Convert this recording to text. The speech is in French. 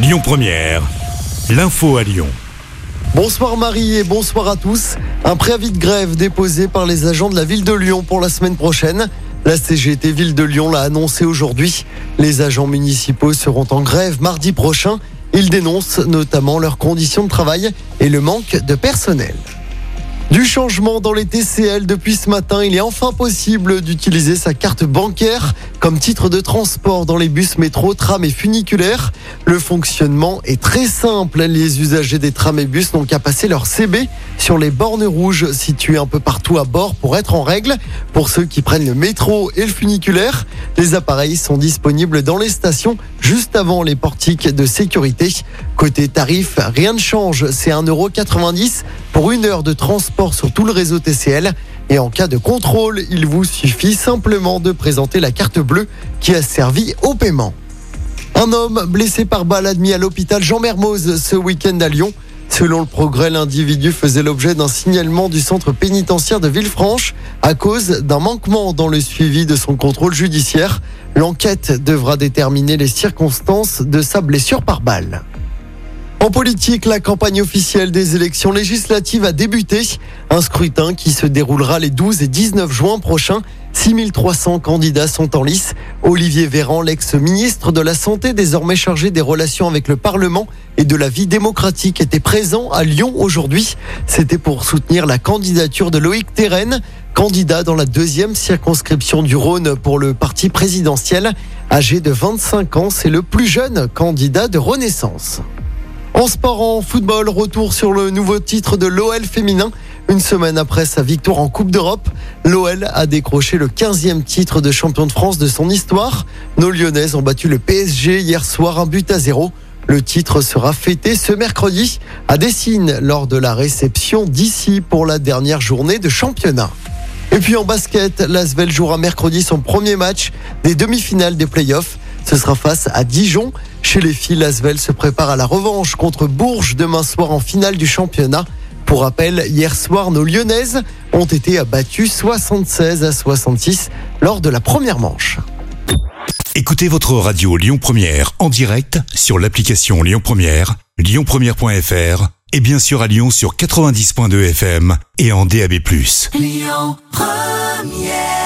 Lyon Première, l'info à Lyon. Bonsoir Marie et bonsoir à tous. Un préavis de grève déposé par les agents de la ville de Lyon pour la semaine prochaine. La CGT Ville de Lyon l'a annoncé aujourd'hui. Les agents municipaux seront en grève mardi prochain. Ils dénoncent notamment leurs conditions de travail et le manque de personnel. Du changement dans les TCL depuis ce matin, il est enfin possible d'utiliser sa carte bancaire comme titre de transport dans les bus métro, trams et funiculaires. Le fonctionnement est très simple. Les usagers des trams et bus n'ont qu'à passer leur CB sur les bornes rouges situées un peu partout à bord pour être en règle. Pour ceux qui prennent le métro et le funiculaire, les appareils sont disponibles dans les stations juste avant les portiques de sécurité. Côté tarif, rien ne change. C'est 1,90€ pour une heure de transport sur tout le réseau TCL. Et en cas de contrôle, il vous suffit simplement de présenter la carte bleue qui a servi au paiement. Un homme blessé par balle admis à l'hôpital Jean Mermoz ce week-end à Lyon. Selon le progrès, l'individu faisait l'objet d'un signalement du centre pénitentiaire de Villefranche à cause d'un manquement dans le suivi de son contrôle judiciaire. L'enquête devra déterminer les circonstances de sa blessure par balle. En politique, la campagne officielle des élections législatives a débuté. Un scrutin qui se déroulera les 12 et 19 juin prochains. 6300 candidats sont en lice. Olivier Véran, l'ex-ministre de la Santé, désormais chargé des relations avec le Parlement et de la vie démocratique, était présent à Lyon aujourd'hui. C'était pour soutenir la candidature de Loïc Terren, candidat dans la deuxième circonscription du Rhône pour le parti présidentiel. Âgé de 25 ans, c'est le plus jeune candidat de Renaissance. En sport, en football, retour sur le nouveau titre de l'OL féminin. Une semaine après sa victoire en Coupe d'Europe, l'OL a décroché le 15e titre de champion de France de son histoire. Nos Lyonnaises ont battu le PSG hier soir un but à zéro. Le titre sera fêté ce mercredi à Dessine lors de la réception d'ici pour la dernière journée de championnat. Et puis en basket, l'Asvel jouera mercredi son premier match des demi-finales des playoffs. Ce sera face à Dijon. Chez les filles, l'Asvel se prépare à la revanche contre Bourges demain soir en finale du championnat. Pour rappel, hier soir, nos Lyonnaises ont été abattues 76 à 66 lors de la première manche. Écoutez votre radio Lyon Première en direct sur l'application Lyon Première, lyonpremière.fr et bien sûr à Lyon sur 90.2 FM et en DAB+. Lyon Première